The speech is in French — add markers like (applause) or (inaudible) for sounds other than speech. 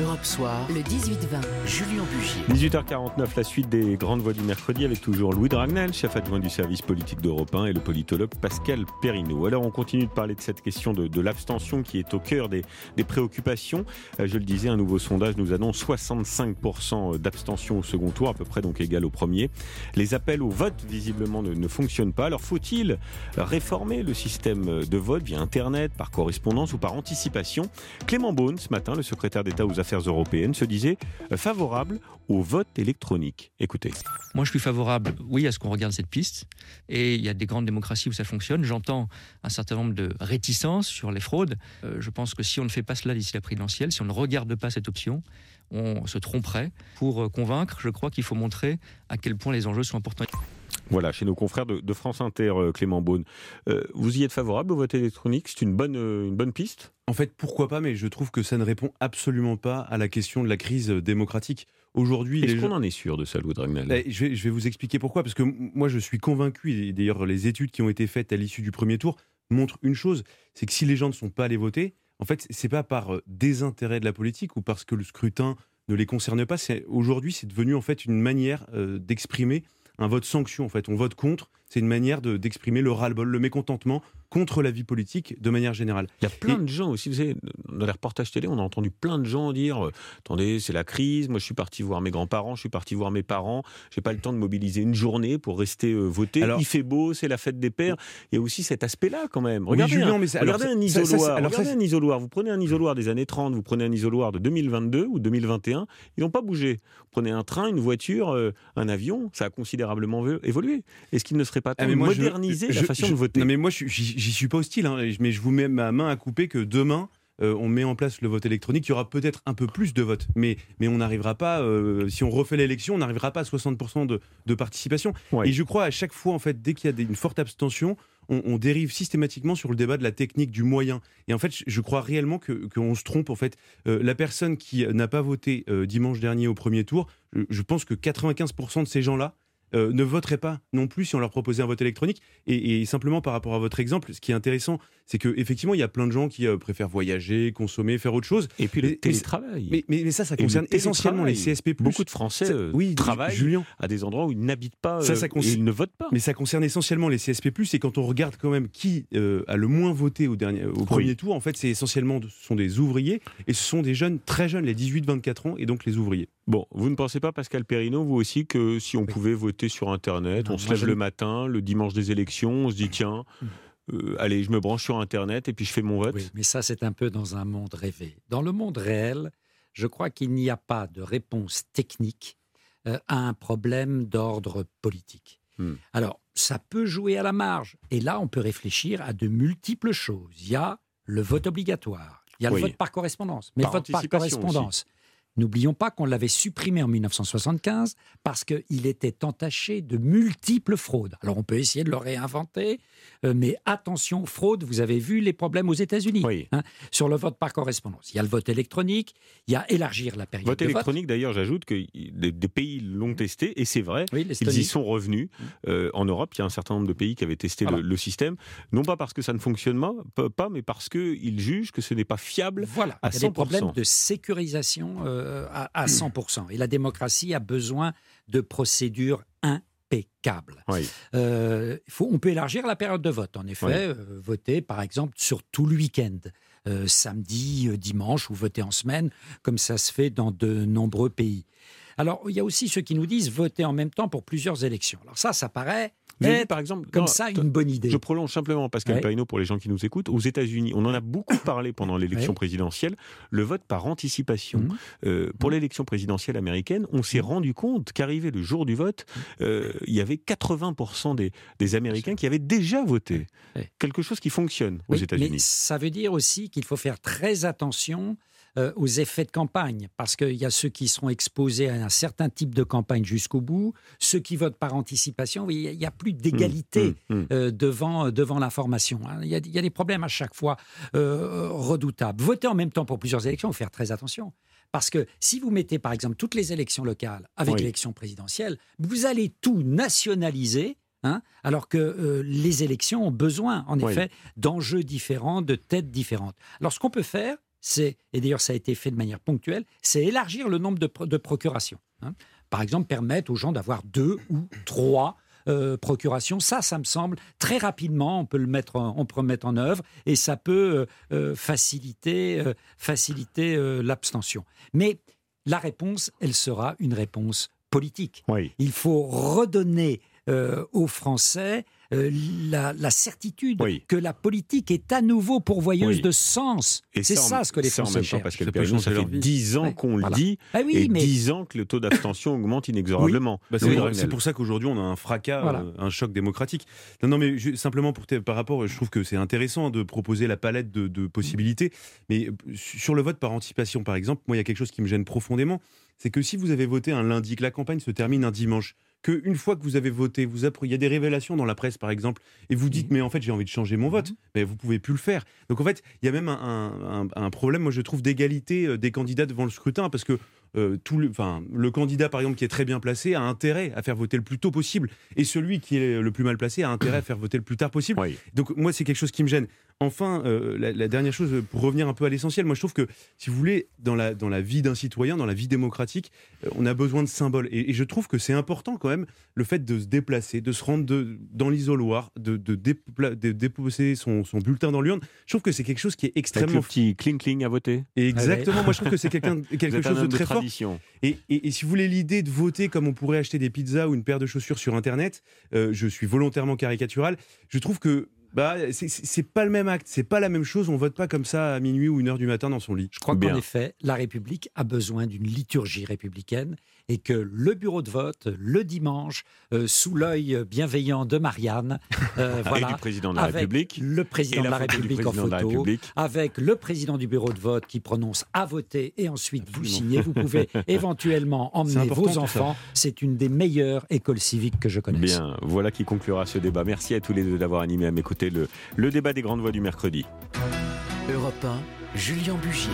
Europe Soir, le 18-20, Julien Bugier. 18h49, la suite des grandes voix du mercredi avec toujours Louis Dragnel, chef adjoint du service politique d'Europe 1 et le politologue Pascal Perrineau. Alors on continue de parler de cette question de, l'abstention qui est au cœur des, préoccupations. Euh, je le disais, un nouveau sondage nous annonce 65% d'abstention au second tour, à peu près donc égal au premier. Les appels au vote visiblement ne, ne fonctionnent pas. Alors faut-il réformer le système de vote via Internet, par correspondance ou par anticipation? Clément Beaune, ce matin, le secrétaire d'État aux Affaires européennes, se disait favorable au vote électronique. Écoutez. Moi, je suis favorable, oui, à ce qu'on regarde cette piste. Et il y a des grandes démocraties où ça fonctionne. J'entends un certain nombre de réticences sur les fraudes. Euh, je pense que si on ne fait pas cela d'ici la présidentielle, si on ne regarde pas cette option, on se tromperait. Pour euh, convaincre, je crois qu'il faut montrer à quel point les enjeux sont importants. Voilà, chez nos confrères de, France Inter, euh, Clément Beaune. vous y êtes favorable au vote électronique? C'est une bonne, une bonne piste? En fait, pourquoi pas, mais je trouve que ça ne répond absolument pas à la question de la crise démocratique. Aujourd'hui, est-ce qu'on en est sûr de ça, Louis Dragnel? Eh, je, vais, vous expliquer pourquoi. Parce que moi, je suis convaincu, et d'ailleurs, les études qui ont été faites à l'issue du premier tour montrent une chose c'est que si les gens ne sont pas allés voter, en fait, c'est pas par euh, désintérêt de la politique ou parce que le scrutin ne les concerne pas. Aujourd'hui, c'est devenu en fait une manière euh, d'exprimer un vote sanction. En fait, on vote contre. C'est une manière d'exprimer le ras-le-bol, le mécontentement contre la vie politique de manière générale. Il y a plein de gens aussi, vous savez, dans les reportages télé, on a entendu plein de gens dire euh, attendez, c'est la crise, moi je suis parti voir mes grands-parents, je suis parti voir mes parents, j'ai pas le temps de mobiliser une journée pour rester euh, voter. Il fait beau, c'est la fête des pères. Il y a aussi cet aspect-là quand même. Regardez, un, mais regardez un isoloir. regardez un isoloir. Vous prenez un isoloir des années 30, vous prenez un isoloir de 2022 ou 2021, ils n'ont pas bougé. Vous prenez un train, une voiture, euh, un avion, ça a considérablement évolué. Est-ce qu'il ne serait pas ah, temps de moderniser la façon de voter? Non mais moi j'y suis pas hostile, hein, mais je vous mets ma main à couper que demain, euh, on met en place le vote électronique, il y aura peut-être un peu plus de votes, mais, mais on n'arrivera pas, euh, si on refait l'élection, on n'arrivera pas à 60% de, participation. Et je crois à chaque fois, en fait, dès qu'il y a une forte abstention, on, dérive systématiquement sur le débat de la technique, du moyen. Et en fait, je crois réellement qu'on se trompe. En fait, euh, la personne qui n'a pas voté dimanche dernier au premier tour, je pense que 95% de ces gens-là, euh, ne voteraient pas non plus si on leur proposait un vote électronique. Et, simplement par rapport à votre exemple, ce qui est intéressant, c'est qu'effectivement, il y a plein de gens qui euh, préfèrent voyager, consommer, faire autre chose. Et puis le télétravail. Mais, mais, ça, ça concerne essentiellement les CSP+. Beaucoup de Français euh, oui, travaillent Julien. à des endroits où ils n'habitent pas ça, ça et ils ne votent pas. Mais ça concerne essentiellement les CSP+. Et quand on regarde quand même qui a le moins voté au, dernier, au premier tour, en fait, c'est essentiellement ce sont des ouvriers et ce sont des jeunes très jeunes, les 18-24 ans, et donc les ouvriers. Bon, vous ne pensez pas, Pascal Perrineau, vous aussi, que si on pouvait voter sur Internet, on se lève le matin, le dimanche des élections, on se dit tiens, hmm. euh, allez, je me branche sur Internet et puis je fais mon vote Oui, mais ça, c'est un peu dans un monde rêvé. Dans le monde réel, je crois qu'il n'y a pas de réponse technique euh, à un problème d'ordre politique. Hmm. Alors, ça peut jouer à la marge. Et là, on peut réfléchir à de multiples choses. Il y a le vote obligatoire, il y a le vote par correspondance. Mais le vote par correspondance, N'oublions pas qu'on l'avait supprimé en 1975 parce qu'il était entaché de multiples fraudes. Alors on peut essayer de le réinventer, euh, mais attention, fraude, vous avez vu les problèmes aux États-Unis hein, sur le vote par correspondance. Il y a le vote électronique, il y a élargir la période vote de électronique, d'ailleurs, j'ajoute que des, pays l'ont testé, et c'est vrai, ils y sont revenus. Euh, en Europe, il y a un certain nombre de pays qui avaient testé le, système, non pas parce que ça ne fonctionne pas, mais parce qu'ils jugent que ce n'est pas fiable voilà. à 100%. Il y a des problèmes de sécurisation euh, à, 100%. Et la démocratie a besoin de procédures impeccables. Euh, faut, on peut élargir la période de vote. En effet, euh, voter par exemple sur tout le week-end. Euh, samedi, dimanche ou voter en semaine, comme ça se fait dans de nombreux pays. Alors, il y a aussi ceux qui nous disent voter en même temps pour plusieurs élections. Alors ça, ça paraît par exemple, comme ça une bonne idée. Je prolonge simplement Pascal ouais. pour les gens qui nous écoutent. Aux États-Unis, on en a beaucoup (coughs) parlé pendant l'élection présidentielle, le vote par anticipation. Mhm. Euh, pour mhm. l'élection présidentielle américaine, on s'est mhm. rendu compte qu'arrivé le jour du vote, euh, il y avait 80% des, des, Américains qui avaient déjà voté. Quelque chose qui fonctionne aux États-Unis. Mais ça veut dire aussi qu'il faut faire très attention euh, aux effets de campagne, parce qu'il y a ceux qui seront exposés à un certain type de campagne jusqu'au bout, ceux qui votent par anticipation, il n'y a plus d'égalité mmh, mmh, mmh. Euh, devant, euh, devant l'information. Hein. Il, y a, des problèmes à chaque fois redoutables. Voter en même temps pour plusieurs élections, il faut faire très attention. Parce que si vous mettez par exemple toutes les élections locales avec l'élection présidentielle, vous allez tout nationaliser. Hein, alors que les élections ont besoin, en effet, d'enjeux différents, de têtes différentes. Alors, ce qu'on peut faire, c'est, et d'ailleurs ça a été fait de manière ponctuelle, c'est élargir le nombre de, procurations. Hein. Par exemple, permettre aux gens d'avoir deux ou trois euh, procurations. Ça, ça me semble très rapidement, on peut le mettre, en, on peut mettre en œuvre et ça peut euh, euh, faciliter, faciliter l'abstention. Mais la réponse, elle sera une réponse politique. Il faut redonner aux Français euh, la, certitude que la politique est à nouveau pourvoyeuse de sens. C'est ça, ce que les Français cherchent. Parce que le ça fait 10 ans qu'on le dit, ah et 10 ans que le taux d'abstention augmente inexorablement. Bah, c'est pour ça qu'aujourd'hui, on a un fracas, euh, un choc démocratique. Non, non mais simplement pour par rapport, je trouve que c'est intéressant de proposer la palette de, de possibilités. Mais euh, sur le vote par anticipation, par exemple, moi, il y a quelque chose qui me gêne profondément. C'est que si vous avez voté un lundi, que la campagne se termine un dimanche, qu'une fois que vous avez voté, vous il y a des révélations dans la presse, par exemple, et vous dites, mais en fait, j'ai envie de changer mon vote, mais vous pouvez plus le faire. Donc, en fait, il y a même un, problème, moi, je trouve, d'égalité euh, des candidats devant le scrutin, parce que euh, tout le, enfin, le candidat, par exemple, qui est très bien placé, a intérêt à faire voter le plus tôt possible, et celui qui est le plus mal placé a intérêt à (clears throat) faire voter le plus tard possible. Donc, moi, c'est quelque chose qui me gêne. Enfin, euh, la, dernière chose, pour revenir un peu à l'essentiel, moi, je trouve que, si vous voulez, dans la, dans la vie d'un citoyen, dans la vie démocratique, on a besoin de symboles. Et, et je trouve que c'est important, quand même, le fait de se déplacer, de se rendre de, dans l'isoloir, de, de, déposer son, son, bulletin dans l'urne. Je trouve que c'est quelque chose qui est extrêmement. Avec le petit cling cling à voter. exactement. Moi, je trouve que c'est (laughs) quelque chose de très fort. Et, et, si vous voulez l'idée de voter comme on pourrait acheter des pizzas ou une paire de chaussures sur Internet, euh, je suis volontairement caricatural. Je trouve que bah, c'est pas le même acte, c'est pas la même chose. On vote pas comme ça à minuit ou une heure du matin dans son lit. Je crois qu'en effet, la République a besoin d'une liturgie républicaine et que le bureau de vote, le dimanche, euh, sous l'œil bienveillant de Marianne, euh, (laughs) voilà, du président de la République, le président de la République en photo, avec le président du bureau de vote qui prononce à voter et ensuite vous signez. Vous pouvez (laughs) éventuellement emmener vos enfants. C'est une des meilleures écoles civiques que je connaisse. Bien, voilà qui conclura ce débat. Merci à tous les deux d'avoir animé à mes côtés le, le débat des grandes voix du mercredi. Europe 1, Julien Bugier.